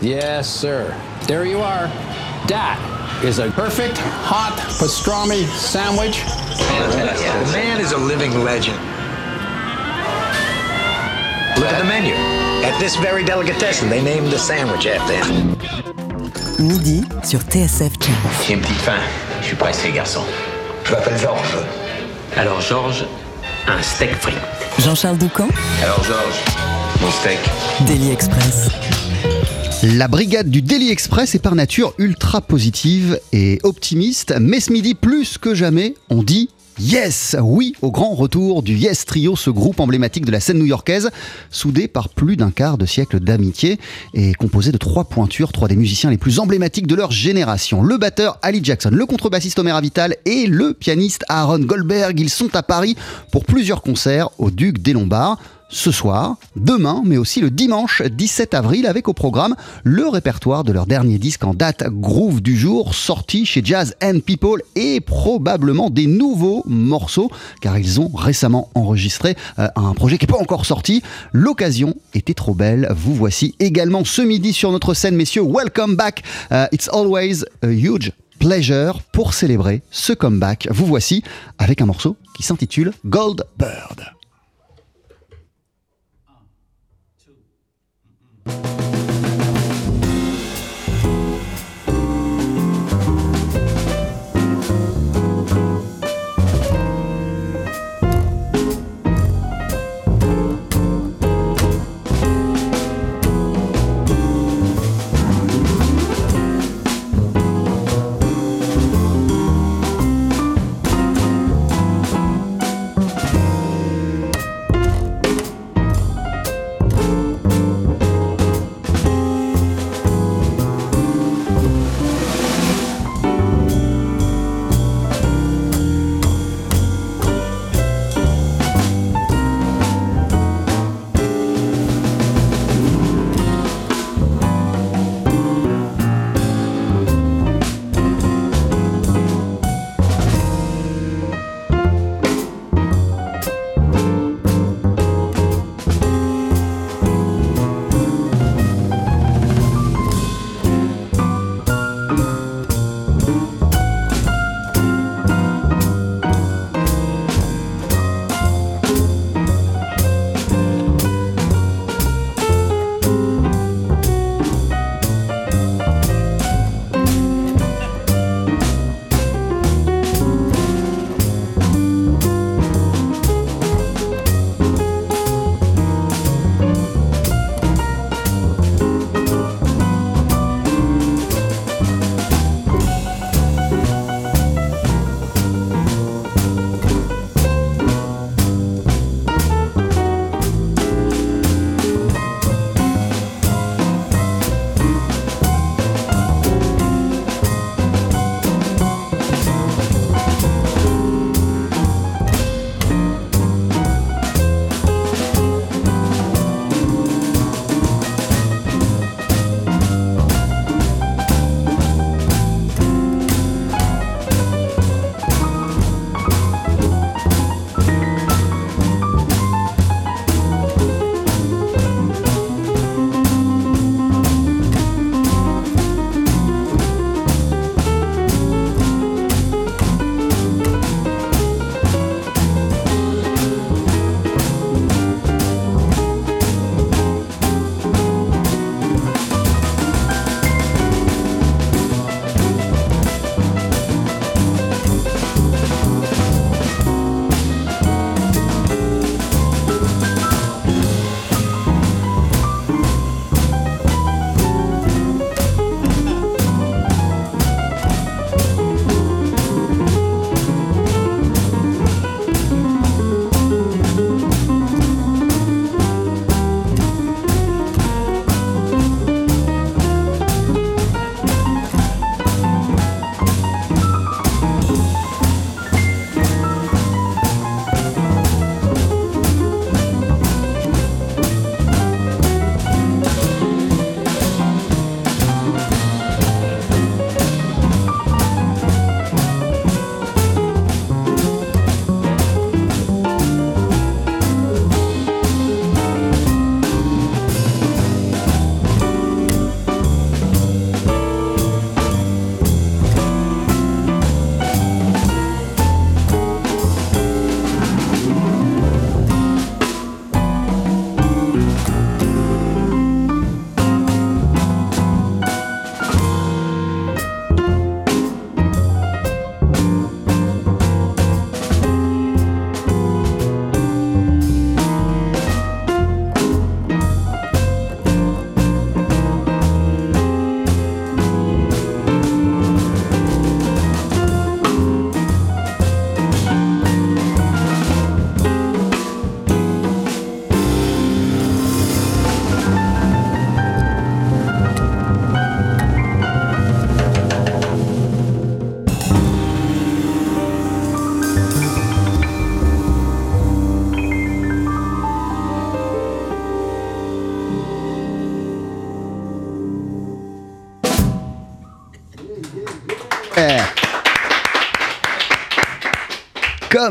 Yes, sir. There you are. That is a perfect hot pastrami sandwich. The man is a living legend. Look at the menu. At this very delicatessen, they named the sandwich after him. Midi sur TSF Jazz. J'ai une petite faim. Je suis pressé, garçon. Je m'appelle Georges. Alors, Georges, un steak frit. Jean-Charles Doucan, Alors, Georges, mon steak. Daily Express. La brigade du Daily Express est par nature ultra positive et optimiste, mais ce midi, plus que jamais, on dit Yes Oui au grand retour du Yes Trio, ce groupe emblématique de la scène new-yorkaise, soudé par plus d'un quart de siècle d'amitié et composé de trois pointures, trois des musiciens les plus emblématiques de leur génération. Le batteur Ali Jackson, le contrebassiste Omer Avital et le pianiste Aaron Goldberg. Ils sont à Paris pour plusieurs concerts au Duc des Lombards ce soir, demain, mais aussi le dimanche 17 avril, avec au programme le répertoire de leur dernier disque en date Groove du jour, sorti chez Jazz and People, et probablement des nouveaux morceaux, car ils ont récemment enregistré euh, un projet qui n'est pas encore sorti. L'occasion était trop belle. Vous voici également ce midi sur notre scène, messieurs. Welcome back. Euh, it's always a huge pleasure pour célébrer ce comeback. Vous voici avec un morceau qui s'intitule Gold Bird.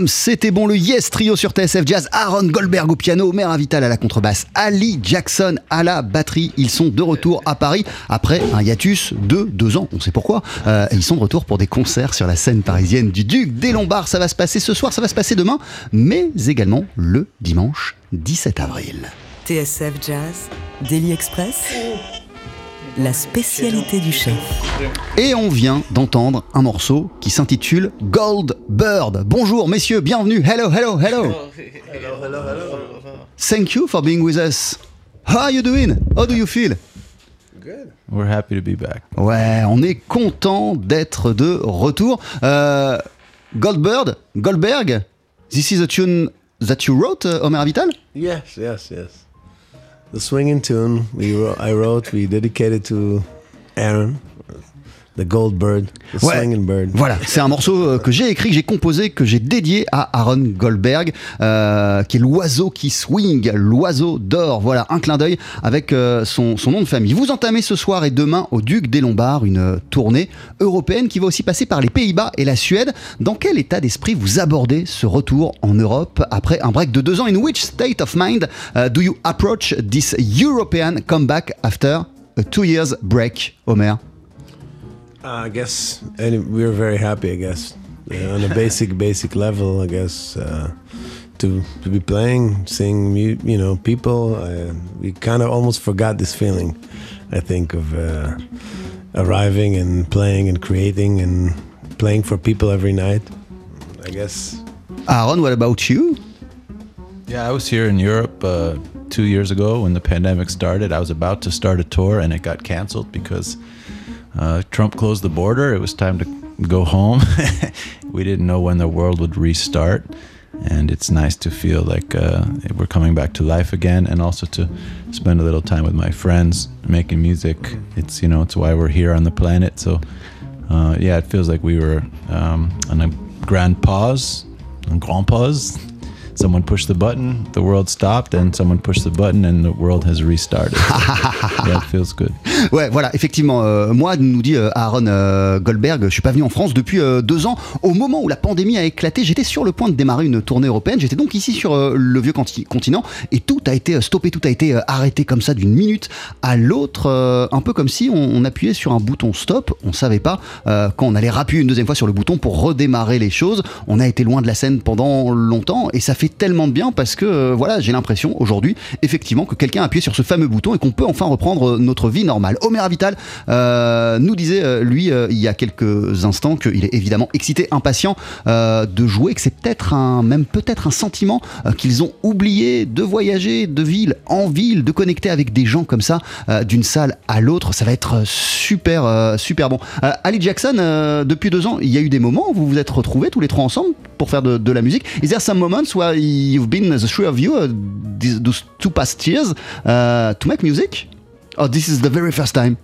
C'était bon le Yes Trio sur TSF Jazz, Aaron Goldberg au piano, Mère Vital à la contrebasse, Ali Jackson à la batterie. Ils sont de retour à Paris après un hiatus de deux ans, on sait pourquoi. Euh, ils sont de retour pour des concerts sur la scène parisienne du Duc des Lombards. Ça va se passer ce soir, ça va se passer demain, mais également le dimanche 17 avril. TSF Jazz, Daily Express, la spécialité du chef. Et on vient d'entendre un morceau qui s'intitule Gold Bird. Bonjour messieurs, bienvenue. Hello, hello, hello. Thank you for being with us. How are you doing? How do you feel? We're happy to be back. Ouais, on est content d'être de retour. Euh, Goldbird, Goldberg, this is a tune that you wrote, uh, Omer Avital? Yes, yes, yes. The swinging tune we I wrote, we dedicated to Aaron, the gold bird, the Ouais. swinging bird. Voilà, c'est un morceau euh, que j'ai écrit, que j'ai composé, que j'ai dédié à Aaron Goldberg, euh, qui est l'oiseau qui swing, l'oiseau d'or. Voilà, un clin d'œil avec euh, son, son nom de famille. Vous entamez ce soir et demain au Duc des Lombards une tournée européenne qui va aussi passer par les Pays-Bas et la Suède. Dans quel état d'esprit vous abordez ce retour en Europe après un break de deux ans? In which state of mind uh, do you approach this European comeback after a two years break, Omer? Uh, I guess, and we were very happy. I guess Yeah, on a basic, basic level. I guess uh, to to be playing, seeing mu- you know people. Uh, we kind of almost forgot this feeling. I think of uh, arriving and playing and creating and playing for people every night. I guess Aaron, what about you Yeah, I was here in Europe uh, two years ago when the pandemic started. I was about to start a tour and it got canceled because uh, Trump closed the border. It was time to go home. we didn't know when the world would restart. And it's nice to feel like uh, we're coming back to life again and also to spend a little time with my friends making music. It's, you know, it's why we're here on the planet. So, uh, yeah, it feels like we were um, on a grand pause, a grand pause. Someone pushed the button, the world stopped, and someone pushed the button, and the world has restarted. Yeah, it feels good. Ouais, voilà, effectivement, euh, moi, nous dit euh, Aaron euh, Goldberg, je suis pas venu en France depuis euh, deux ans. Au moment où la pandémie a éclaté, j'étais sur le point de démarrer une tournée européenne. J'étais donc ici sur le vieux conti- continent et tout a été stoppé, tout a été arrêté comme ça d'une minute à l'autre, un peu comme si on, on appuyait sur un bouton stop. On savait pas quand on allait rappuyer une deuxième fois sur le bouton pour redémarrer les choses. On a été loin de la scène pendant longtemps et ça fait tellement de bien parce que euh, voilà, j'ai l'impression aujourd'hui, effectivement, que quelqu'un a appuyé sur ce fameux bouton et qu'on peut enfin reprendre euh, notre vie normale. Omer Avital euh, nous disait, euh, lui, il y a quelques instants, qu'il est évidemment excité, impatient de jouer, que c'est peut-être un, même peut-être un sentiment qu'ils ont oublié de voyager de ville en ville, de connecter avec des gens comme ça, d'une salle à l'autre. Ça va être super, super bon. Ali Jackson, depuis deux ans, il y a eu des moments où vous vous êtes retrouvés tous les trois ensemble pour faire de, de la musique. Is there some moments where you've been the three of you uh, these, those two past years uh, to make music? Oh, this is the very first time.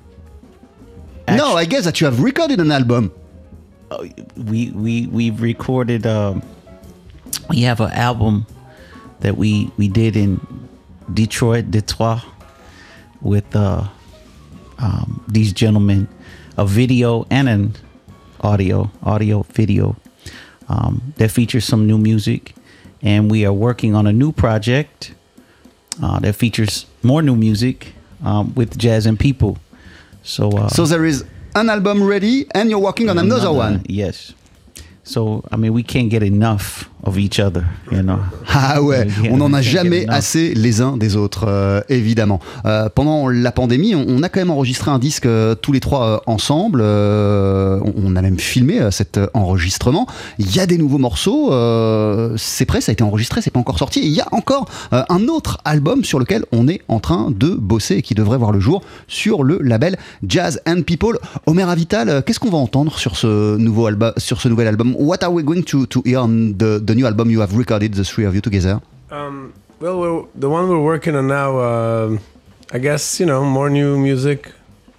no, I guess that you have recorded an album. we we we've recorded um we have an album that we we did in Detroit, Detroit with uh um, these gentlemen a video and an audio audio video um, that features some new music and we are working on a new project uh, that features more new music um, with jazz and people so uh, So there is an album ready, and you're working on another one. Yes. So I mean, we can't get enough of each other, you know. Ah ouais, on n'en a jamais assez les uns des autres, euh, évidemment. Euh, pendant la pandémie, on, on a quand même enregistré un disque euh, tous les trois ensemble. on, on a même filmé cet enregistrement. Il y a des nouveaux morceaux. c'est prêt, ça a été enregistré, c'est pas encore sorti. Et il y a encore un autre album sur lequel on est en train de bosser et qui devrait voir le jour sur le label Jazz and People. Omer Avital, qu'est-ce qu'on va entendre sur ce nouveau album, sur ce nouvel album? What are we going to, to hear on the, the new album you have recorded, the three of you together? Um, well, we're, the one we're working on now, uh, I guess, you know, more new music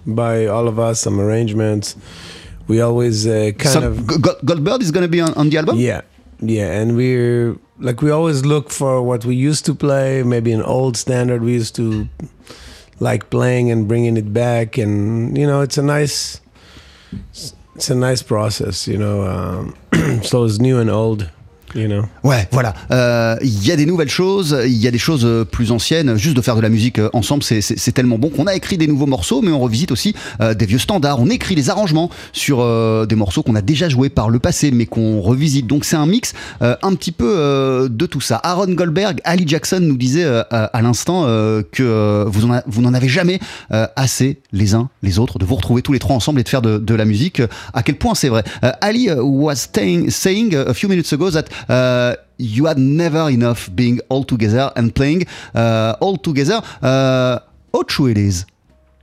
by all of us, some arrangements. We always uh, kind of. G- Goldbird is going to be on, on the album? Yeah, yeah, and we're like we always look for what we used to play, maybe an old standard we used to like playing and bringing it back, and you know, it's a nice, it's a nice process, you know. Um, so it's new and old, you know. Ouais, voilà. Euh, Il y a des nouvelles choses, il y a des choses euh, plus anciennes. Juste de faire de la musique euh, ensemble, c'est- tellement bon qu'on a écrit des nouveaux morceaux, mais on revisite aussi des vieux standards. On écrit des arrangements sur des morceaux qu'on a déjà joués par le passé, mais qu'on revisite. Donc c'est un mix un petit peu de tout ça. Aaron Goldberg, Ali Jackson nous disait à, l'instant que vous n'en avez jamais assez les uns les autres de vous retrouver tous les trois ensemble et de faire de, de la musique. À quel point c'est vrai. Ali was saying, a few minutes ago that uh, you had never enough being all together and playing uh, all together. Uh, how true it is?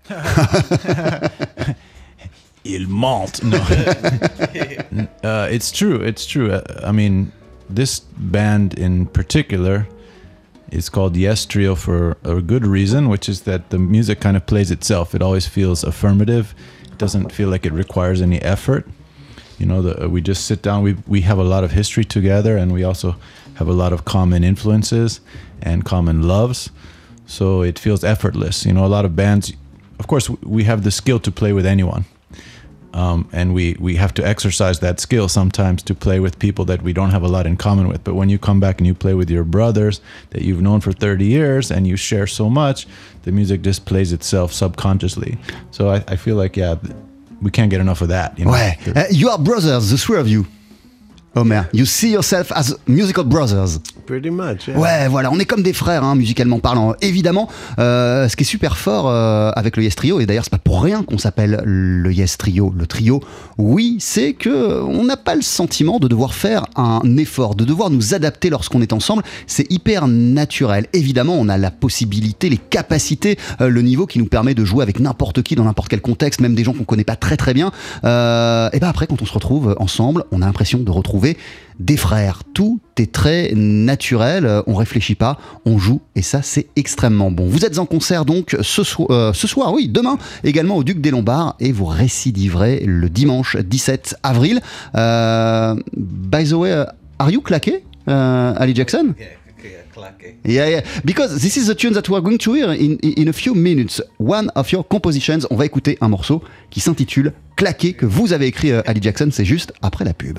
Il mente. No. uh, it's true. It's true. Uh, I mean, this band in particular is called Yes Trio for a good reason, which is that the music kind of plays itself. It always feels affirmative. It doesn't feel like it requires any effort. You know, the, we just sit down. We we have a lot of history together, and we also have a lot of common influences and common loves. So it feels effortless. You know, a lot of bands. Of course, we have the skill to play with anyone um, and we we have to exercise that skill sometimes to play with people that we don't have a lot in common with. But when you come back and you play with your brothers that you've known for 30 years and you share so much, the music just plays itself subconsciously. So I, I feel like yeah, we can't get enough of that. You know? Ouais. Uh, you are brothers, the three of you. Omer, you see yourself as musical brothers. Pretty much. Yeah. Ouais, voilà, on est comme des frères, hein, musicalement parlant. Évidemment, euh, ce qui est super fort euh, avec le Yes Trio, et d'ailleurs c'est pas pour rien qu'on s'appelle le Yes Trio, le trio, oui, c'est que on n'a pas le sentiment de devoir faire un effort, de devoir nous adapter lorsqu'on est ensemble. C'est hyper naturel. Évidemment, on a la possibilité, les capacités, euh, le niveau qui nous permet de jouer avec n'importe qui dans n'importe quel contexte, même des gens qu'on connaît pas très très bien. Euh, et ben après, quand on se retrouve ensemble, on a l'impression de retrouver des frères. Tout est très naturel, euh, on réfléchit pas, on joue et ça c'est extrêmement bon. Vous êtes en concert donc ce, so- euh, ce soir, oui, demain également au Duc des Lombards et vous récidiverez le dimanche 17 avril. Euh, by the way, are you claqué, Ali Jackson? Yeah, yeah. Because this is the tune that we are going to hear in, in a few minutes. One of your compositions. On va écouter un morceau qui s'intitule Claqué que vous avez écrit, Ali Jackson. C'est juste après la pub.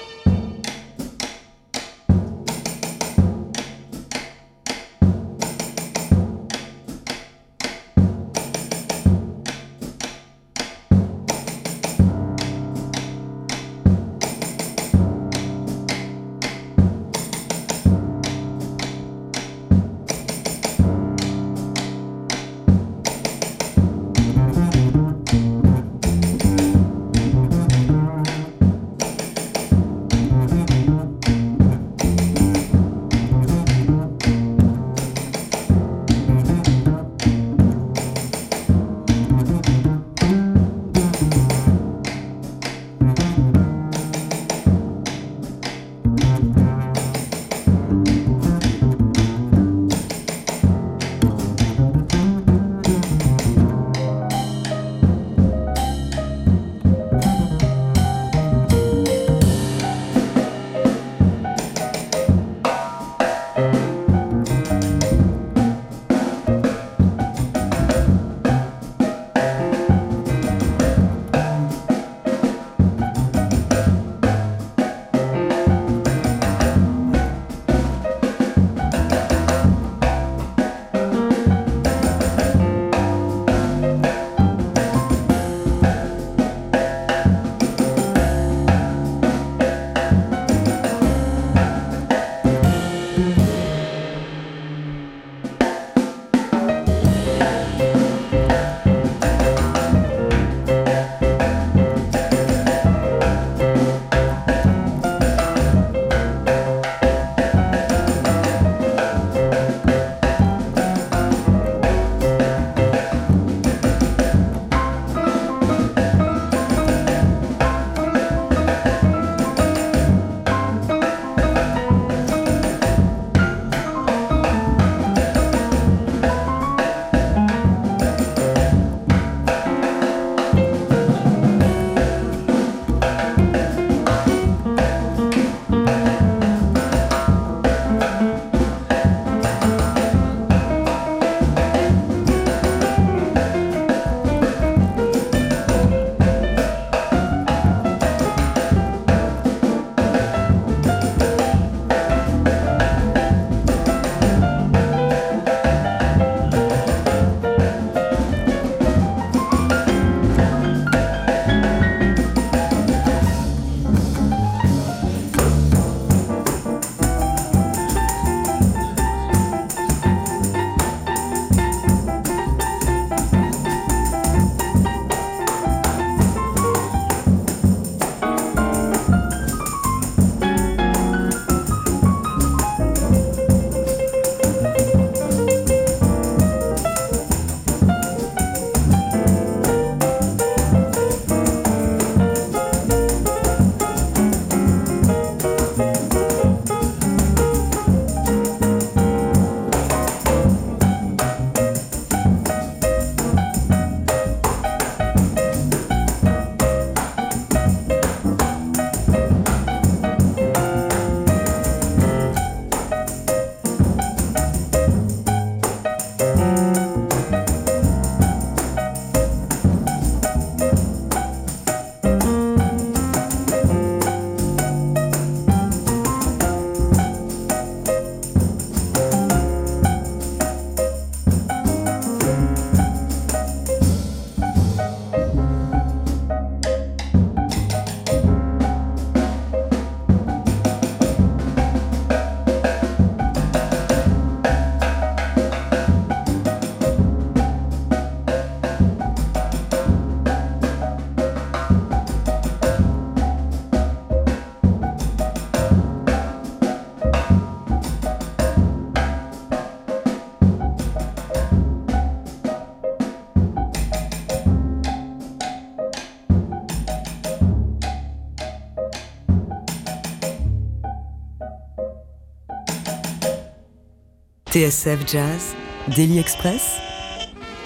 TSF Jazz, Daily Express,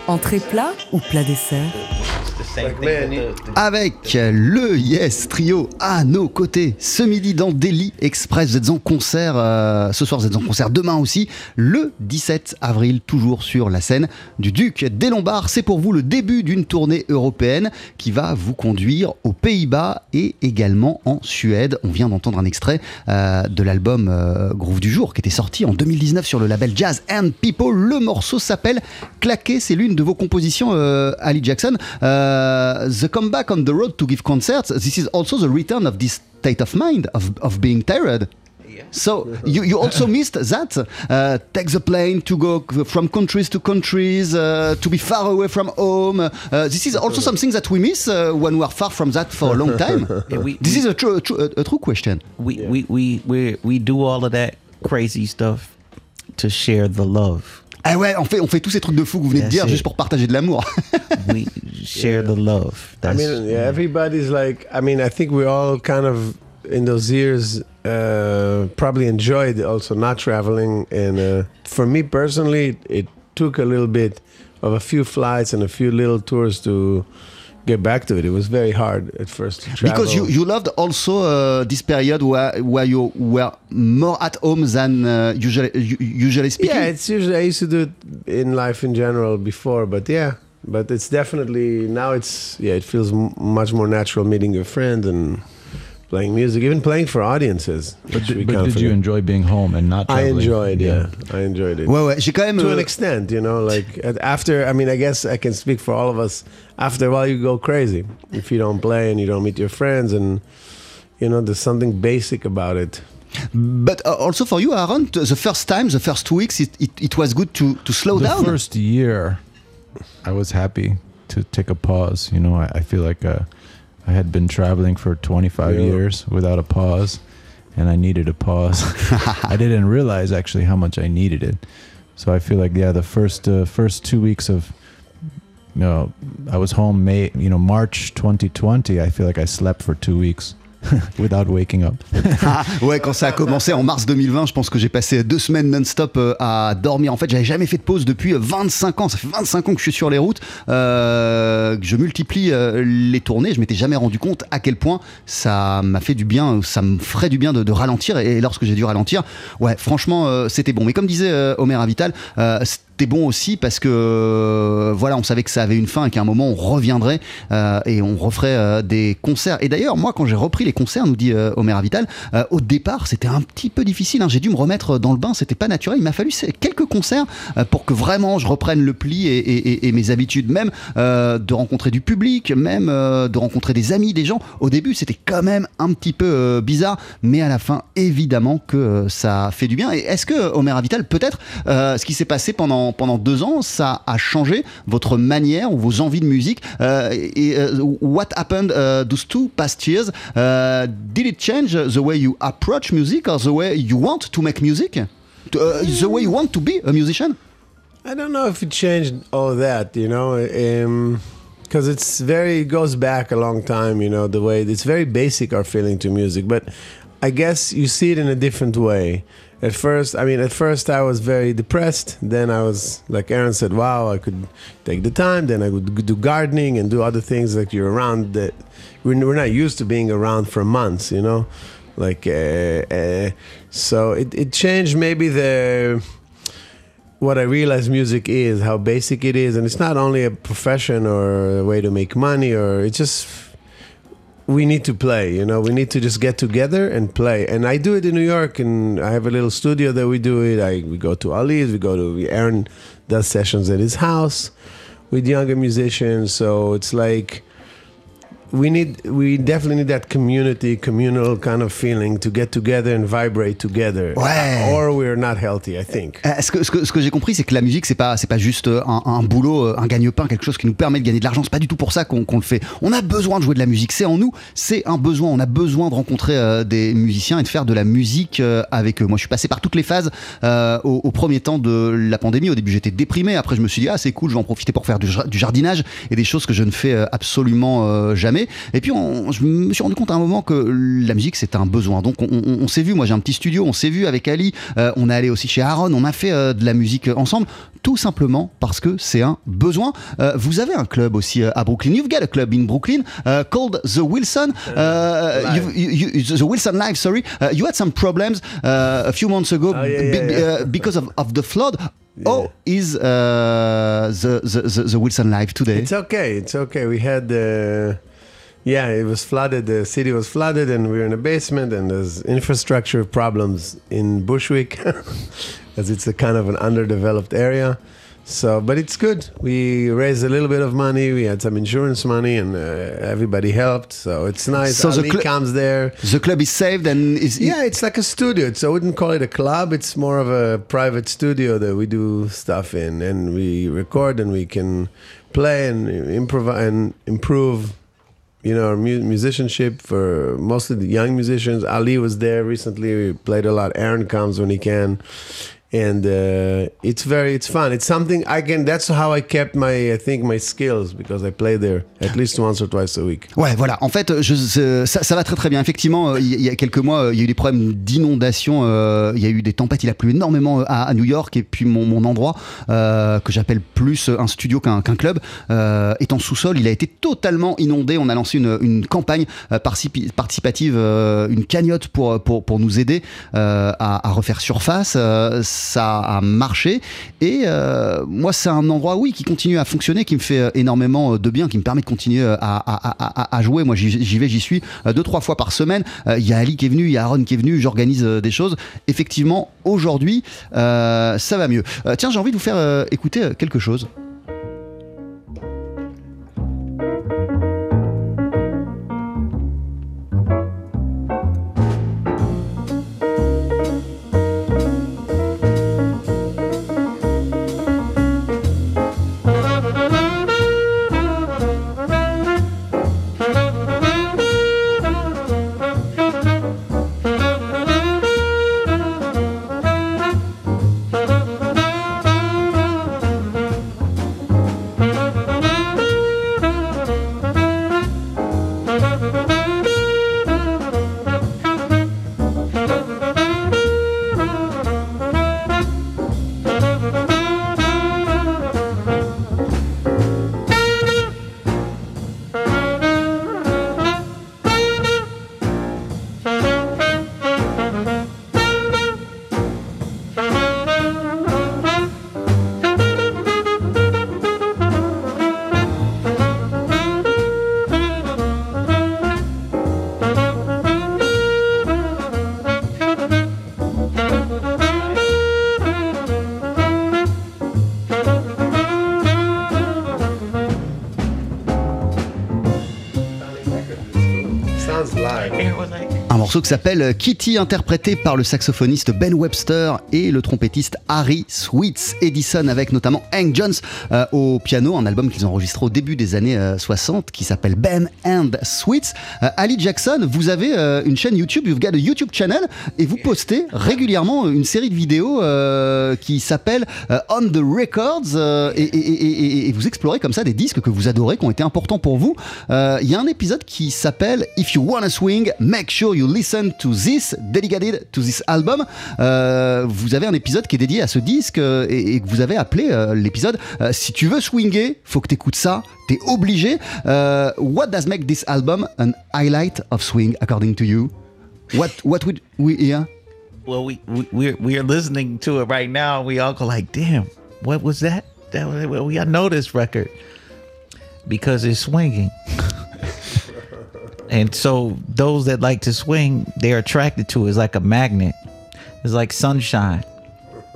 entrée plat ou plat dessert? Avec le Yes Trio à nos côtés ce midi dans Daily Express. Vous êtes en concert euh, ce soir, vous êtes en concert demain aussi, le 17 avril, toujours sur la scène du Duc des Lombards. C'est pour vous le début d'une tournée européenne qui va vous conduire aux Pays-Bas et également en Suède. On vient d'entendre un extrait euh, de l'album euh, Groove du jour qui était sorti en 2019 sur le label Jazz and People. Le morceau s'appelle Claquer, c'est l'une de vos compositions, euh, Ali Jackson. Euh, the comeback on the road to give concerts, this is also the return of this state of mind, of, of being tired. So you, you also missed that. Uh, take the plane to go from countries to countries, uh, to be far away from home. Uh, this is also something that we miss uh, when we are far from that for a long time. Yeah, we- this we- is a true, a true, a true question. we we we we we do all of that crazy stuff to share the love. Ah ouais, on fait, on fait tous ces trucs de fou que vous venez de dire it. juste pour partager de l'amour. We share the love. I That's mean, yeah, everybody's like. I mean, I think we all kind of in those years uh, probably enjoyed also not traveling, and uh, for me personally, it took a little bit of a few flights and a few little tours to get back to it. It was very hard at first to travel. Because you, you loved also uh, this period where, where you were more at home than uh, usually, usually speaking. Yeah, it's usually I used to do it in life in general before, but yeah, but it's definitely now it's yeah it feels m- much more natural meeting your friends and playing music, even playing for audiences. But, which we did, but did you enjoy being home and not I enjoyed, yeah. I enjoyed it. Well, ouais, j'ai to an extent, you know, like after, I mean, I guess I can speak for all of us. After a while, you go crazy if you don't play and you don't meet your friends, and you know, there's something basic about it. But uh, also for you, Aaron, the first time, the first two weeks, it, it, it was good to, to slow down. the first year, I was happy to take a pause. You know, I, I feel like uh, I had been traveling for 25 Yeah. years without a pause, and I needed a pause. I didn't realize actually how much I needed it. So I feel like yeah, the first uh, first two weeks of you know, I was home May, you know, March 2020. I feel like I slept for two weeks without waking up. ouais, quand ça a commencé en mars 2020, je pense que j'ai passé deux semaines non-stop euh, à dormir. En fait, j'avais jamais fait de pause depuis 25 ans. Ça fait 25 ans que je suis sur les routes, euh, je multiplie euh, les tournées. Je m'étais jamais rendu compte à quel point ça m'a fait du bien, ça me ferait du bien de, de ralentir. Et lorsque j'ai dû ralentir, ouais, franchement, euh, c'était bon. Mais comme disait euh, Omer Avital, c'était bon aussi parce que euh, voilà, on savait que ça avait une fin et qu'à un moment on reviendrait euh, et on referait euh, des concerts. Et d'ailleurs, moi, quand j'ai repris les concerts, nous dit euh, Omer Avital, au départ, c'était un petit peu difficile. hein. J'ai dû me remettre dans le bain, c'était pas naturel. Il m'a fallu quelques concerts pour que vraiment je reprenne le pli et, et- mes habitudes, même de rencontrer du public, même de rencontrer des amis, des gens. Au début, c'était quand même un petit peu bizarre, mais à la fin, évidemment que ça fait du bien. Et est-ce que Omer Avital, peut-être, ce qui s'est passé pendant pendant deux ans, ça a changé votre manière ou vos envies de musique Euh, euh, What happened uh, those two past years? Did it change the way you approach music or the way you want to make music? Uh, the way you want to be a musician? I don't know if it changed all that, you know, because it's very it goes back a long time, you know, the way it's very basic our feeling to music, but I guess you see it in a different way. At first, I mean, at first I was very depressed. Then I was like Aaron said, "Wow, I could take the time." Then I would do gardening and do other things like you're around that we're, not used to being around for months, you know, like uh, uh, so it, it changed maybe the what I realized music is, how basic it is, and it's not only a profession or a way to make money, or it's just we need to play. You know, we need to just get together and play. And I do it in New York, and I have a little studio that we do it. I we go to Ali's, we go to Aaron does sessions at his house with younger musicians. So it's like we need we definitely need that community communal kind of feeling to get together and vibrate together Ouais. or we're not healthy i think Euh, Ce que, ce que, ce que j'ai compris, c'est que la musique, c'est pas, c'est pas juste euh, un, un boulot, euh, un gagne-pain, quelque chose qui nous permet de gagner de l'argent. C'est pas du tout pour ça qu'on qu'on le fait. On a besoin de jouer de la musique. C'est en nous. C'est un besoin. On a besoin de rencontrer euh, des musiciens et de faire de la musique euh, avec eux. Moi, je suis passé par toutes les phases euh, au, au premier temps de la pandémie. Au début, j'étais déprimé. Après, je me suis dit, ah, c'est cool, je vais en profiter pour faire du, du jardinage et des choses que je ne fais absolument jamais. Et puis on- je me suis rendu compte à un moment que la musique c'était un besoin. Donc on, on- on s'est vu, moi j'ai un petit studio, on s'est vu avec Ali, euh, on est allé aussi chez Aaron, on a fait euh, de la musique ensemble, tout simplement parce que c'est un besoin. Euh, vous avez un club aussi à Brooklyn. You've got a club in Brooklyn uh, called the Wilson. Uh, you- you- the Wilson Live, sorry. Uh, you had some problems uh, a few months ago Oh, yeah, yeah, yeah. uh, because of, of the flood. Oh, is uh, the, the, the, the Wilson Live today? It's okay. It's okay. We had, uh, yeah, it was flooded. The city was flooded, and we were in a basement. And there's infrastructure problems in Bushwick, as it's a kind of an underdeveloped area. So, but it's good. We raised a little bit of money. We had some insurance money, and uh, everybody helped. So it's nice. So the Ali cl- comes there. the club is saved and is Yeah, it's like a studio. It's, I wouldn't call it a club. It's more of a private studio that we do stuff in, and we record, and we can play and improvise and improve. You know, mu- musicianship for mostly the young musicians. Ali was there recently. We played a lot. Aaron comes when he can, and uh, it's very it's fun. It's something I can. That's how I kept my I think my skills because I play there at least once or twice a week. Ouais, voilà. En fait, je, ça, ça va très très bien. Effectivement, euh, il y, a quelques mois, euh, il y a eu des problèmes d'inondation. euh, il y a eu des tempêtes. Il a plu énormément à, à New York. Et puis mon, mon endroit, euh, que j'appelle plus un studio qu'un club, euh, est en sous-sol. Il a été totalement inondé. On a lancé une, une campagne participative, une cagnotte pour, pour, pour nous aider à, à refaire surface. Ça a marché. Et euh, moi, c'est un endroit, oui, qui continue à fonctionner, qui me fait euh, énormément euh, de bien, qui me permet de continuer à, jouer. Moi, j'y vais, j'y suis deux, trois fois par semaine. Il y a Ali qui est venu, il y a Aaron qui est venu, j'organise des choses. Effectivement, aujourd'hui, ça va mieux. Tiens, j'ai envie de vous faire écouter quelque chose. Morceau qui s'appelle Kitty, interprété par le saxophoniste Ben Webster et le trompettiste Harry Sweets Edison, avec notamment Hank Jones euh, au piano, un album qu'ils ont enregistré au début des années euh, 60 qui s'appelle Ben and Sweets. Euh, Ali Jackson, vous avez euh, une chaîne YouTube, you've got a YouTube channel, et vous postez régulièrement une série de vidéos euh, qui s'appelle euh, On the Records, euh, et, vous explorez comme ça des disques que vous adorez, qui ont été importants pour vous. Euh, Il y a un épisode qui s'appelle If you wanna swing, make sure you listen to this, dedicated to this album. Euh, vous avez un épisode qui est dédié à ce disque euh, et, que vous avez appelé euh, l'épisode Si tu veux swinger, faut que t'écoutes ça, t'es obligé. What does make this album an highlight of swing according to you? What what would we hear? Well, we, we we're listening to it right now. We all go like, "Damn, what was that? That was, we I know this record because it's swinging." and so those that like to swing, they're attracted to it. It's like a magnet. It's like sunshine.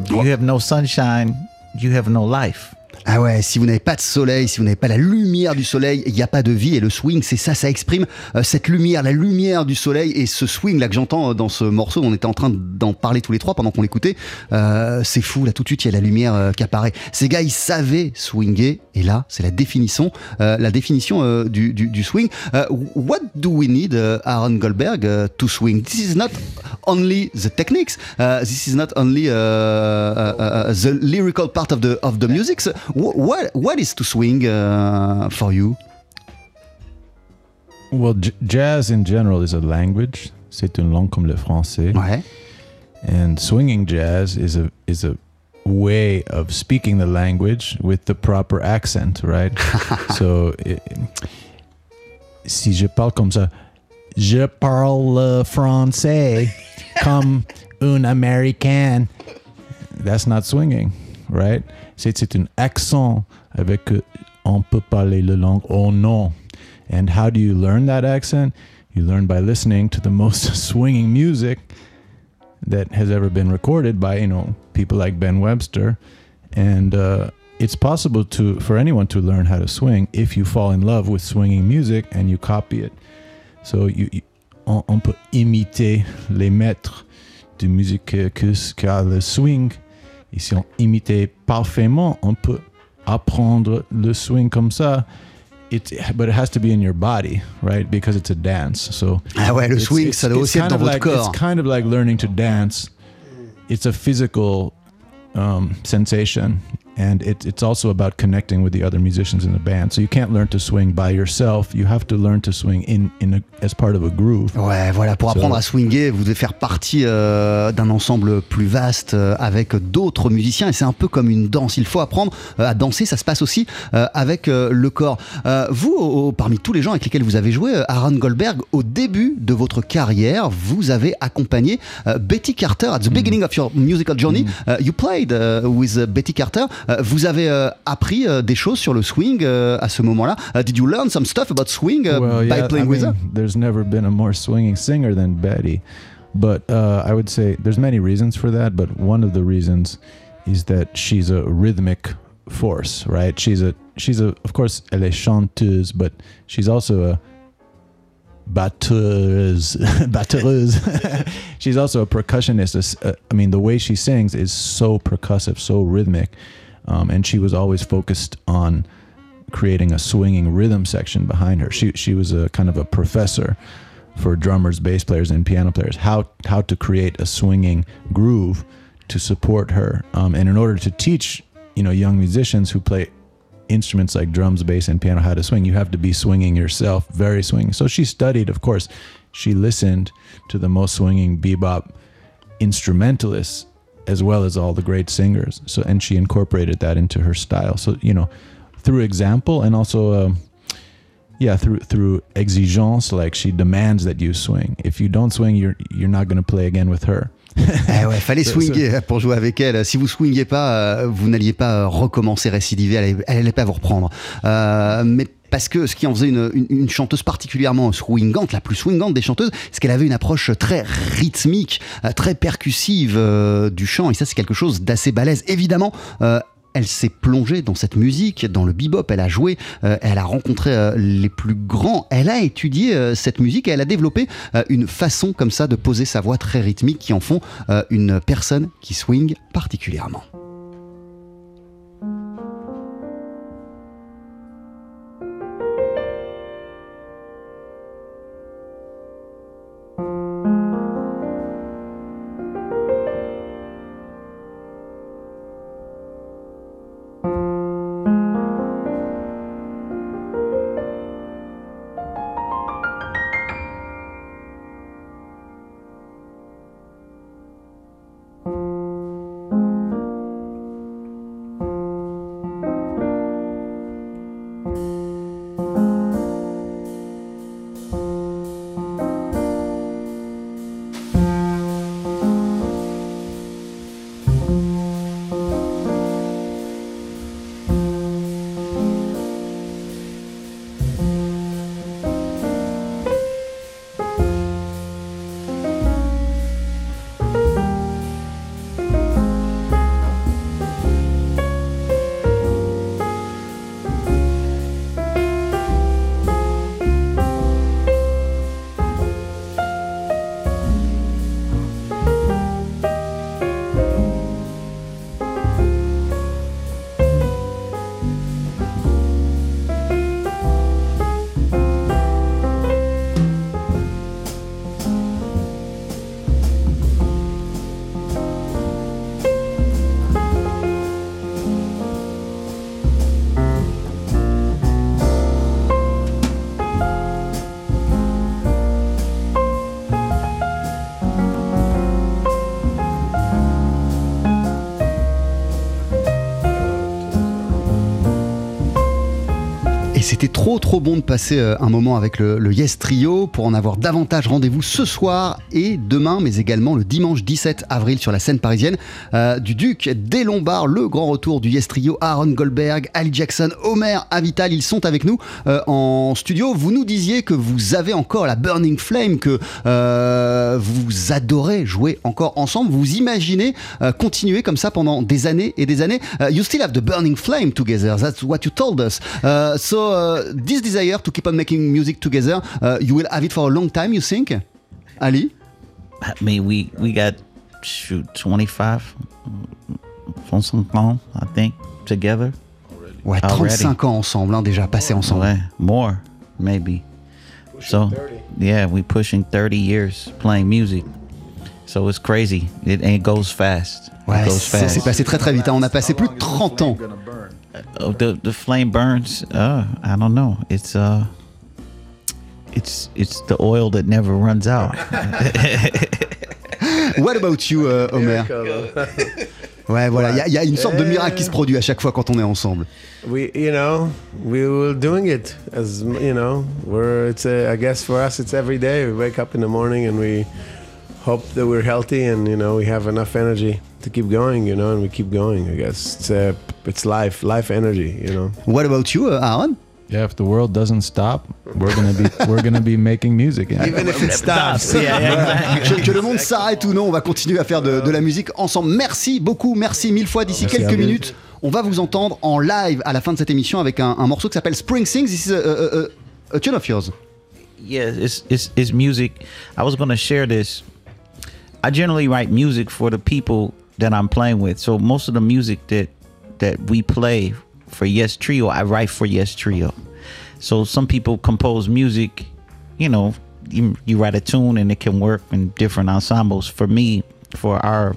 You have no sunshine, you have no life. Ah ouais, si vous n'avez pas de soleil, si vous n'avez pas la lumière du soleil, il n'y a pas de vie. Et le swing, c'est ça, ça exprime euh, cette lumière, la lumière du soleil. Et ce swing là que j'entends euh, dans ce morceau, on était en train d'en parler tous les trois pendant qu'on l'écoutait. euh, c'est fou, là tout de suite, il y a la lumière qui apparaît. Ces gars, ils savaient swinger. Et là, c'est la définition, la définition du, swing. What do we need, Aaron Goldberg, to swing? This is not only the techniques. this is not only the lyrical part of the of the music. What what is to swing uh, for you? Well, j- jazz in general is a language. C'est une langue comme le français. Ouais. And swinging jazz is a is a way of speaking the language with the proper accent, right? so, i- si je parle comme ça, je parle français comme un américain. That's not swinging, right? C'est un accent avec euh, on peut parler la langue oh non. And how do you learn that accent? You learn by listening to the most swinging music that has ever been recorded by you know people like Ben Webster, and uh, it's possible to for anyone to learn how to swing if you fall in love with swinging music and you copy it. So you, you- on, on peut imiter les maîtres de musique que, que, le swing. Et si on imite parfaitement, on peut apprendre le swing comme ça. It, but it has to be in your body, right? Because it's a dance. So Ah ouais, le it's- swing, it's- ça doit aussi être kind dans of votre like, corps. It's kind of like learning to dance. It's a physical um, sensation, and it, it's also about connecting with the other musicians in the band. So you can't learn to swing by yourself. You have to learn to swing in, in a, as part of a groove. Ouais, voilà, pour So- apprendre à swinger, vous devez faire partie euh, d'un ensemble plus vaste euh, avec d'autres musiciens et c'est un peu comme une danse. Il faut apprendre euh, à danser, ça se passe aussi avec le corps. Vous, au- parmi tous les gens avec lesquels vous avez joué, Aaron Goldberg, au début de votre carrière, vous avez accompagné Betty Carter at the beginning of your musical journey. Uh, you played uh, with Betty Carter. Uh, vous avez euh, appris euh, des choses sur le swing euh, à ce moment-là. Did you learn some stuff about swing well, by yeah, playing I with her? there's never been a more swinging singer than Betty. But uh, I would say there's many reasons for that. But one of the reasons is that she's a rhythmic force, right? She's a she's a of course elle est chanteuse, but she's also a batteuse batteuse she's also a percussionist uh, i mean the way she sings is so percussive so rhythmic um, and she was always focused on creating a swinging rhythm section behind her she she was a kind of a professor for drummers bass players and piano players how how to create a swinging groove to support her um, and in order to teach you know young musicians who play instruments like drums, bass, and piano how to swing. You have to be swinging yourself, very swinging. So she studied, of course, she listened to the most swinging bebop instrumentalists as well as all the great singers. So and she incorporated that into her style. So you know, through example and also. Um, yeah, through through exigence, like she demands that you swing. If you don't swing, you're you're not going to play again with her. Eh ouais, fallait swinger pour jouer avec elle. Si vous swingiez pas, euh, vous n'alliez pas recommencer, récidiver, elle allait, elle allait pas vous reprendre. Euh, mais parce que ce qui en faisait une, chanteuse particulièrement swingante, la plus swingante des chanteuses, c'est qu'elle avait une approche très rythmique, euh, très percussive euh, du chant, et ça c'est quelque chose d'assez balèze. Évidemment, euh, elle s'est plongée dans cette musique, dans le bebop, elle a joué, elle a rencontré les plus grands, elle a étudié cette musique et elle a développé une façon comme ça de poser sa voix très rythmique qui en font une personne qui swing particulièrement. Trop trop bon de passer euh, un moment avec le, le Yes Trio. Pour en avoir davantage, rendez-vous ce soir et demain, mais également le dimanche 17 avril sur la scène parisienne euh, du Duc des Lombards. Le grand retour du Yes Trio, Aaron Goldberg, Ali Jackson, Homer Avital, ils sont avec nous euh, en studio. Vous nous disiez que vous avez encore la Burning Flame, que euh, vous adorez jouer encore ensemble. Vous imaginez euh, continuer comme ça pendant des années et des années. Uh, you still have the burning flame together. That's what you told us. Uh, so uh, this desire to keep on making music together, uh, you will have it for a long time. You think, Ali? I mean, we we got shoot 25 from some phone, I think, together. Ouais, Already. 35 ans ensemble, hein, déjà passé ensemble. Ouais, more, maybe. so, yeah, we pushing 30 years playing music. So it's crazy. It, and it goes fast. Ouais, it goes fast. c'est passé très très vite. hein. On a passé plus de 30 ans. Oh, the the flame burns. Uh, I don't know. It's uh, it's it's the oil that never runs out. What about you, euh, Homer Ouais, voilà, il y a- il y, a une sorte de miracle qui se produit à chaque fois quand on est ensemble. we you know we were doing it as you know we're it's a, i guess for us it's every day. We wake up in the morning and we hope that we're healthy and you know we have enough energy to keep going you know and we keep going i guess. It's uh, it's life life energy you know. What about you, euh, Aaron Yeah, if the world doesn't stop, we're gonna be we're gonna be making music. again. even if it stops que, que le monde s'arrête ou non, on va continuer à faire de, de la musique ensemble. Merci beaucoup, merci mille fois. D'ici quelques minutes, on va vous entendre en live à la fin de cette émission avec un, un morceau qui s'appelle Spring Sings. This is a, a- a- a tune of yours. yeah, it's it's it's music. I was gonna share this. I generally write music for the people that I'm playing with. So most of the music that that we play for Yes Trio, I write for Yes Trio. So some people compose music, you know, you, you write a tune and it can work in different ensembles. For me, for our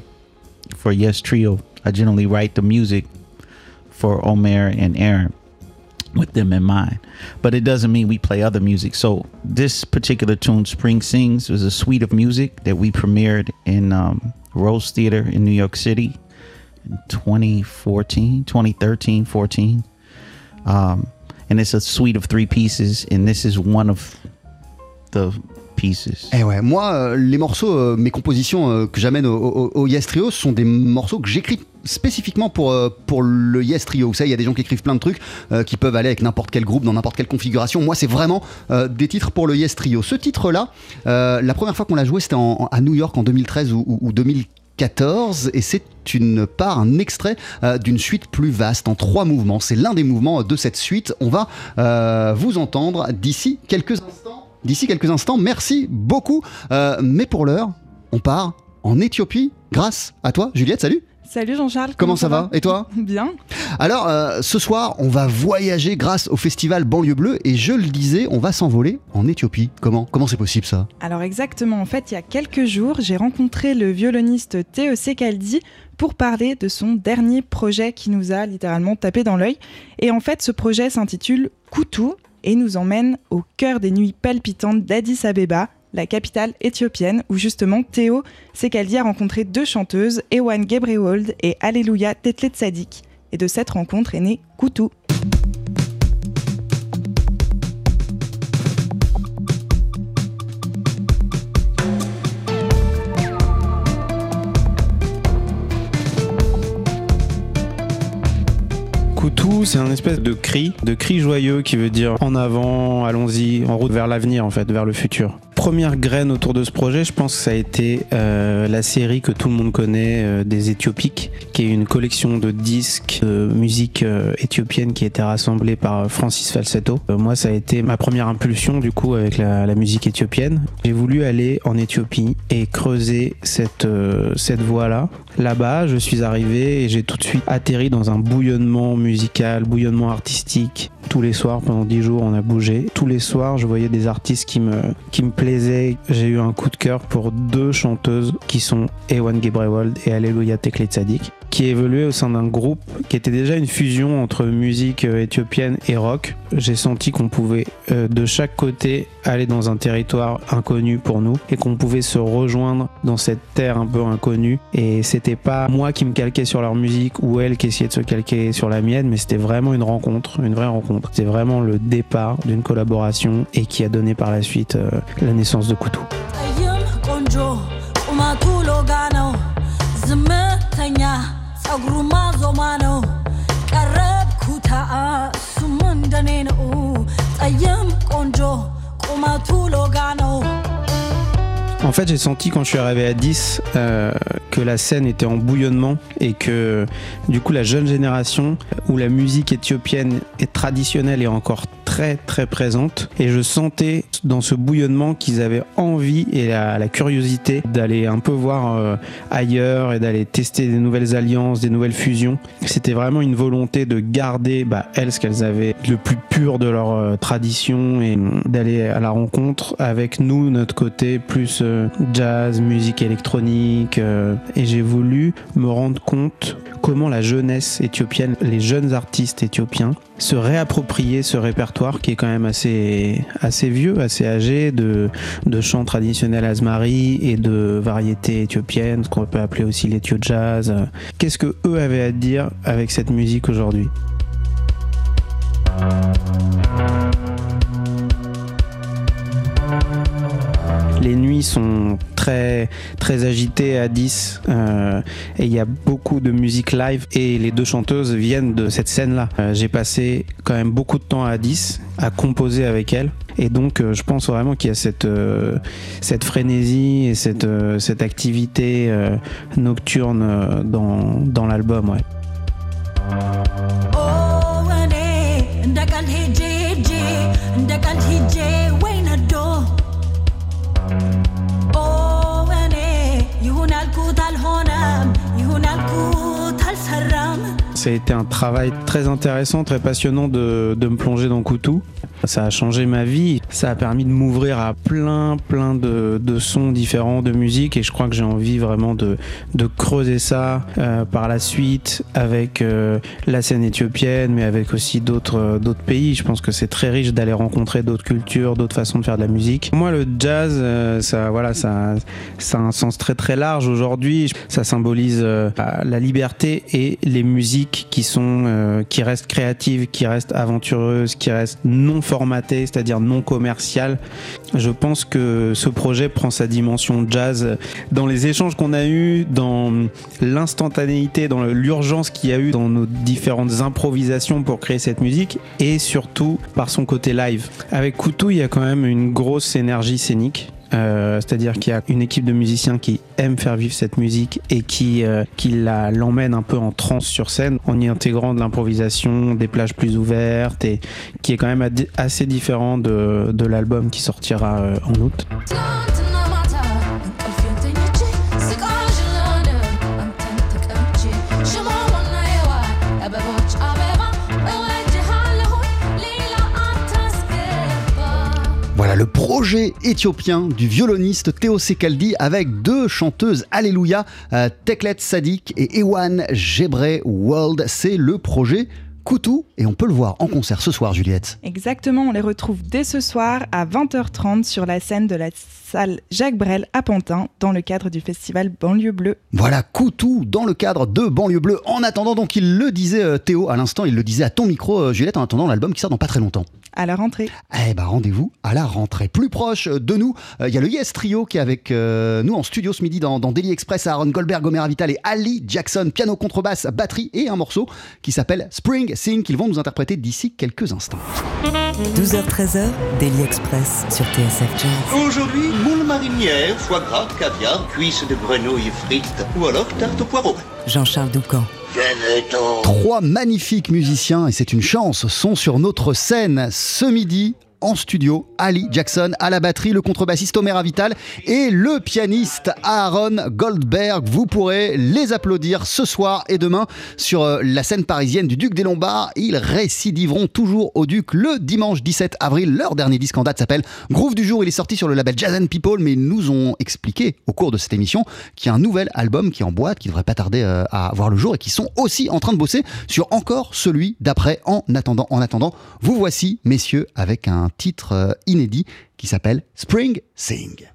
for Yes Trio, I generally write the music for Omer and Aaron with them in mind. But it doesn't mean we play other music. So this particular tune, Spring Sings, was a suite of music that we premiered in um, Rose Theater in New York City 2014, 2013, 14. Um, and it's a suite of three pieces, and this is one of the pieces. Eh ouais, moi, les morceaux, euh, mes compositions euh, que j'amène au, Yes Trio, sont des morceaux que j'écris spécifiquement pour, euh, pour le Yes Trio. Vous savez, il y a des gens qui écrivent plein de trucs qui peuvent aller avec n'importe quel groupe, dans n'importe quelle configuration. Moi, c'est vraiment des titres pour le Yes Trio. Ce titre-là, la première fois qu'on l'a joué, c'était à New York en 2013 ou, ou- ou 2014, et c'est une part, un extrait euh, d'une suite plus vaste en trois mouvements. C'est l'un des mouvements de cette suite. On va euh, vous entendre d'ici quelques instants. D'ici quelques instants, merci beaucoup. Euh, mais pour l'heure, on part en Éthiopie grâce à toi, Juliette. Salut. Salut Jean-Charles. Comment ça va Et toi? Bien. Alors, euh, ce soir, on va voyager grâce au festival Banlieue Bleue et je le disais, on va s'envoler en Éthiopie. Comment? Comment c'est possible ça? Alors exactement, en fait, il y a quelques jours, j'ai rencontré le violoniste Théo Sekaldi pour parler de son dernier projet qui nous a littéralement tapé dans l'œil. Et en fait, ce projet s'intitule Koutou et nous emmène au cœur des nuits palpitantes d'Addis Abeba, la capitale éthiopienne, où justement Théo Sekaldi a rencontré deux chanteuses, Ewan Gebrewold et Alléluia Tetlet Sadik. Et de cette rencontre est né Koutou. Koutou, c'est un espèce de cri, de cri joyeux qui veut dire en avant, allons-y, en route vers l'avenir en fait, vers le futur. Première graine autour de ce projet, je pense que ça a été euh, la série que tout le monde connaît euh, des Éthiopiques, qui est une collection de disques de musique euh, éthiopienne qui a été rassemblée par Francis Falsetto. Moi, ça a été ma première impulsion du coup avec la, musique éthiopienne. J'ai voulu aller en Éthiopie et creuser cette, cette voie-là. Là-bas, je suis arrivé et j'ai tout de suite atterri dans un bouillonnement musical, bouillonnement artistique. Tous les soirs, pendant dix jours, on a bougé. Tous les soirs, je voyais des artistes qui me, qui me J'ai eu un coup de cœur pour deux chanteuses qui sont Ewan Gebrewold et Alléluia Tekle Tzadik. Qui évoluait au sein d'un groupe qui était déjà une fusion entre musique euh, éthiopienne et rock. J'ai senti qu'on pouvait euh, de chaque côté aller dans un territoire inconnu pour nous et qu'on pouvait se rejoindre dans cette terre un peu inconnue. Et c'était pas moi qui me calquais sur leur musique ou elle qui essayait de se calquer sur la mienne, mais c'était vraiment une rencontre, une vraie rencontre. C'était vraiment le départ d'une collaboration et qui a donné par la suite euh, la naissance de Koutou. ጸጉሩ ማዞማ ነው ቀረብኩታ እሱም እንደኔ ነው ጠይም ቆንጆ ቁመቱ ሎጋ ነው En fait, j'ai senti quand je suis arrivé à 10 euh, que la scène était en bouillonnement et que du coup la jeune génération où la musique éthiopienne est traditionnelle et encore très très présente et je sentais dans ce bouillonnement qu'ils avaient envie et la, curiosité d'aller un peu voir euh, ailleurs et d'aller tester des nouvelles alliances, des nouvelles fusions. C'était vraiment une volonté de garder bah, elles ce qu'elles avaient le plus pur de leur euh, tradition et d'aller à la rencontre avec nous notre côté plus jazz, musique électronique euh, et j'ai voulu me rendre compte comment la jeunesse éthiopienne, les jeunes artistes éthiopiens se réapproprier ce répertoire qui est quand même assez, assez vieux, assez âgé de, de chants traditionnels azmari et de variétés éthiopiennes, ce qu'on peut appeler aussi l'éthio jazz. Qu'est-ce que eux avaient à dire avec cette musique aujourd'hui? Les nuits sont très très agitées à 10 euh, et il y a beaucoup de musique live et les deux chanteuses viennent de cette scène là j'ai passé quand même beaucoup de temps à 10 à composer avec elles et donc euh, je pense vraiment qu'il y a cette euh, cette frénésie et cette euh, cette activité euh, nocturne euh, dans dans l'album ouais. ኦ Ça a été un travail très intéressant, très passionnant de, me plonger dans Koutou. Ça a changé ma vie. Ça a permis de m'ouvrir à plein, plein de, de sons différents, de musique. Et je crois que j'ai envie vraiment de, de creuser ça euh, par la suite avec euh, la scène éthiopienne, mais avec aussi d'autres euh, pays. Je pense que c'est très riche d'aller rencontrer d'autres cultures, d'autres façons de faire de la musique. Moi, le jazz, euh, ça, voilà, ça, ça a un sens très, très large aujourd'hui. Ça symbolise euh, la liberté et les musiques qui sont qui restent créatives, qui restent aventureuses, qui restent non formatées, c'est-à-dire non commerciales. Je pense que ce projet prend sa dimension jazz dans les échanges qu'on a eus, dans l'instantanéité, dans l'urgence qu'il y a eu dans nos différentes improvisations pour créer cette musique et surtout par son côté live. Avec Koutou, il y a quand même une grosse énergie scénique. Euh, C'est-à-dire qu'il y a une équipe de musiciens qui aime faire vivre cette musique et qui, euh, qui l'emmène un peu en transe sur scène en y intégrant de l'improvisation, des plages plus ouvertes et qui est quand même assez différent de, de l'album qui sortira euh, en août. Voilà le projet éthiopien du violoniste Théo Sekaldi avec deux chanteuses Alléluia, euh, Teklet Sadik et Ewan Gebre World. C'est le projet Koutou et on peut le voir en concert ce soir, Juliette. Exactement, on les retrouve dès ce soir à 20h30 sur la scène de la salle Jacques Brel à Pantin dans le cadre du festival Banlieue Bleue. Voilà Koutou dans le cadre de Banlieue Bleue. En attendant, donc il le disait euh, Théo à l'instant, il le disait à ton micro, euh, Juliette, en attendant l'album qui sort dans pas très longtemps. À la rentrée. Eh ben rendez-vous à la rentrée. Plus proche de nous, euh, il y a le Yes Trio qui est avec euh, nous en studio ce midi dans, dans Daily Express. Aaron Goldberg, Omer Vital et Ali Jackson, piano, contrebasse, batterie et un morceau qui s'appelle Spring Sing qu'ils vont nous interpréter d'ici quelques instants. 12h-13h, Daily Express sur TSF Jazz. Aujourd'hui, moule marinière, foie gras, caviar, cuisses de grenouille frites ou alors tarte au poireau. Jean-Charles Doucan. Trois magnifiques musiciens, et c'est une chance, sont sur notre scène ce midi. En studio. Ali Jackson à la batterie, le contrebassiste Omer Avital et le pianiste Aaron Goldberg. Vous pourrez les applaudir ce soir et demain sur euh, la scène parisienne du Duc des Lombards. Ils récidiveront toujours au Duc le dimanche 17 avril. Leur dernier disque en date s'appelle Groove du jour. Il est sorti sur le label Jazz and People, mais ils nous ont expliqué au cours de cette émission qu'il y a un nouvel album qui est en boîte, qui devrait pas tarder euh, à voir le jour et qui sont aussi en train de bosser sur encore celui d'après. En attendant, en attendant, vous voici, messieurs, avec un titre euh, inédit qui s'appelle Spring Sing.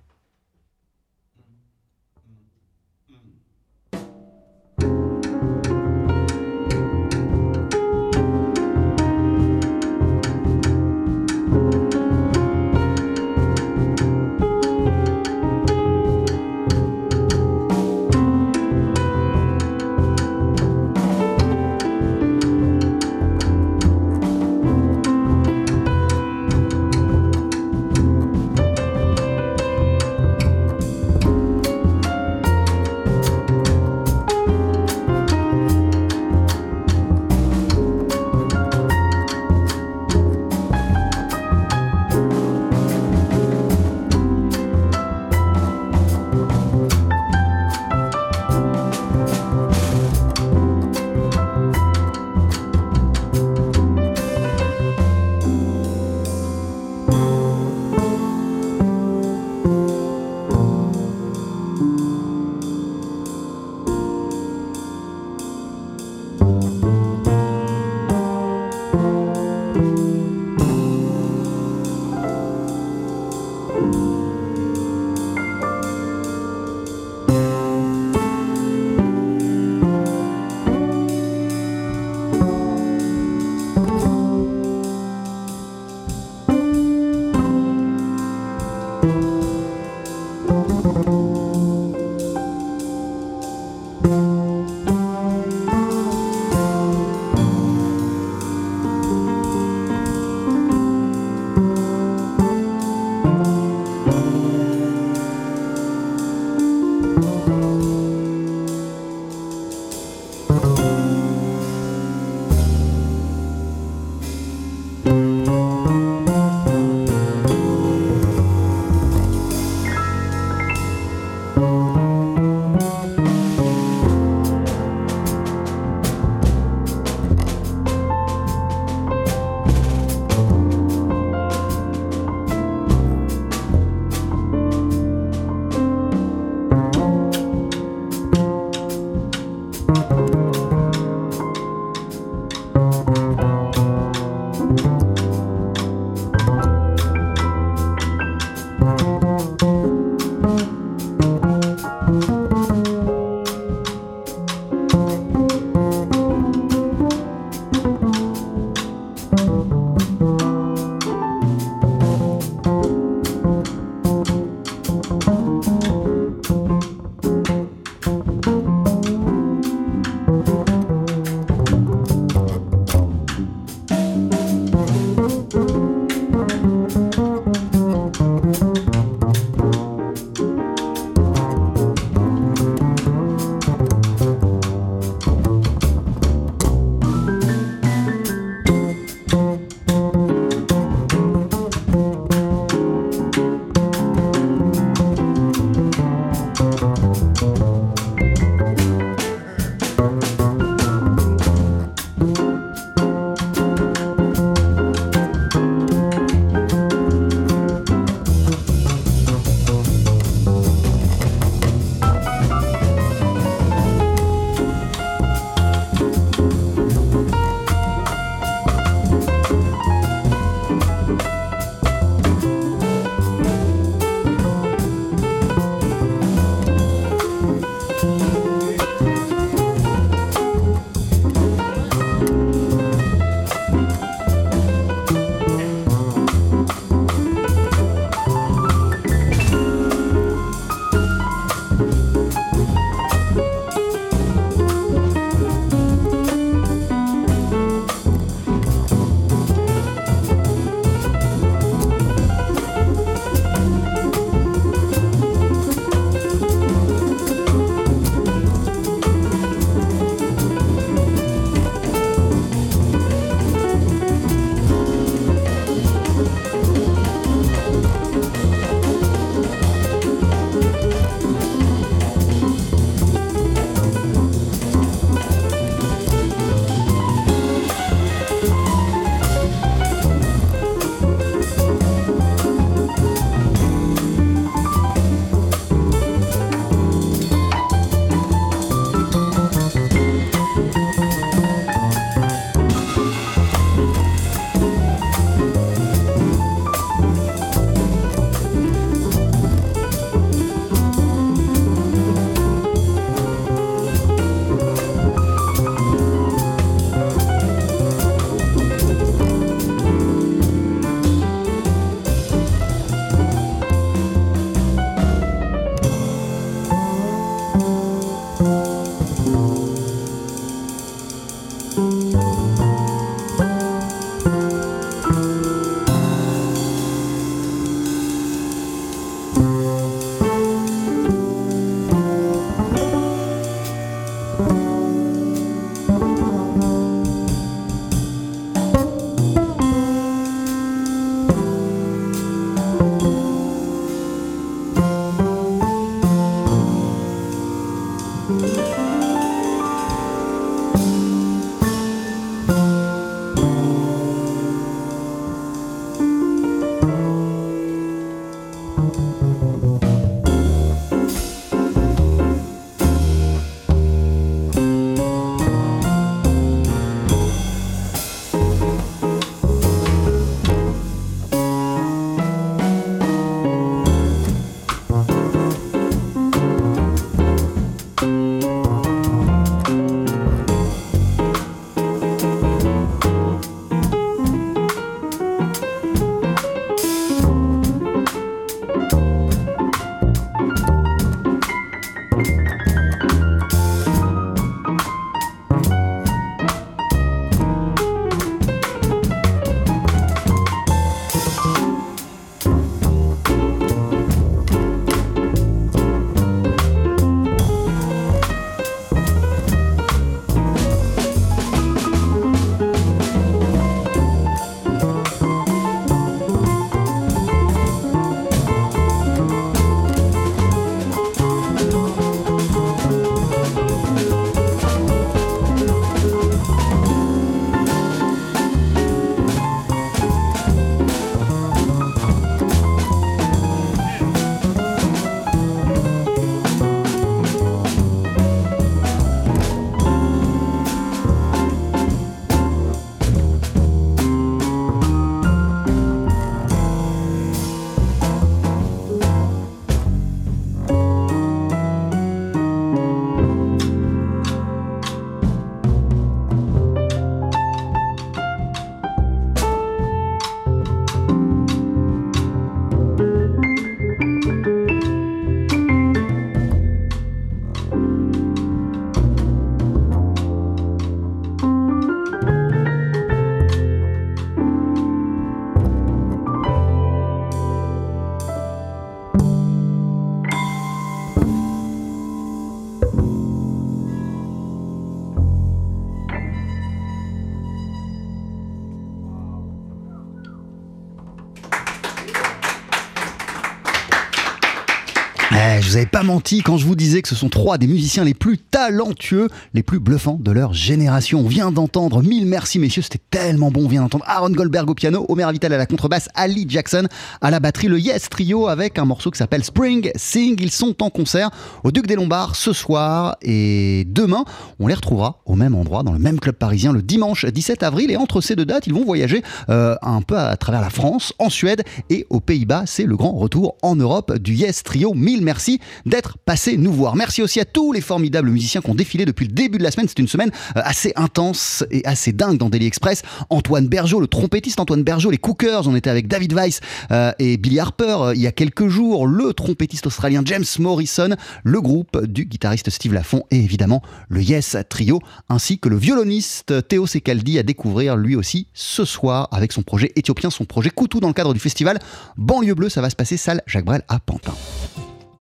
Quand je vous disais que ce sont trois des musiciens les plus talentueux, les plus bluffants de leur génération. On vient d'entendre, mille merci messieurs, c'était tellement bon. On vient d'entendre Aaron Goldberg au piano, Omer Vital à la contrebasse, Ali Jackson à la batterie, le Yes Trio avec un morceau qui s'appelle Spring Sing. Ils sont en concert au Duc des Lombards ce soir et demain, on les retrouvera au même endroit, dans le même club parisien, le dimanche 17 avril. Et entre ces deux dates, ils vont voyager euh, un peu à travers la France, en Suède et aux Pays-Bas. C'est le grand retour en Europe du Yes Trio. Mille merci d'être passé nous voir. Merci aussi à tous les formidables musiciens qui ont défilé depuis le début de la semaine. C'est une semaine euh, assez intense et assez dingue dans Daily Express. Antoine Bergeau, le trompettiste Antoine Bergeau, les Cookers, on était avec David Weiss euh, et Billy Harper euh, il y a quelques jours, le trompettiste australien James Morrison, le groupe du guitariste Steve Lafont et évidemment le Yes Trio, ainsi que le violoniste Théo Secaldi à découvrir lui aussi ce soir avec son projet éthiopien, son projet Koutou dans le cadre du festival Banlieue Bleue. Ça va se passer salle Jacques Brel à Pantin.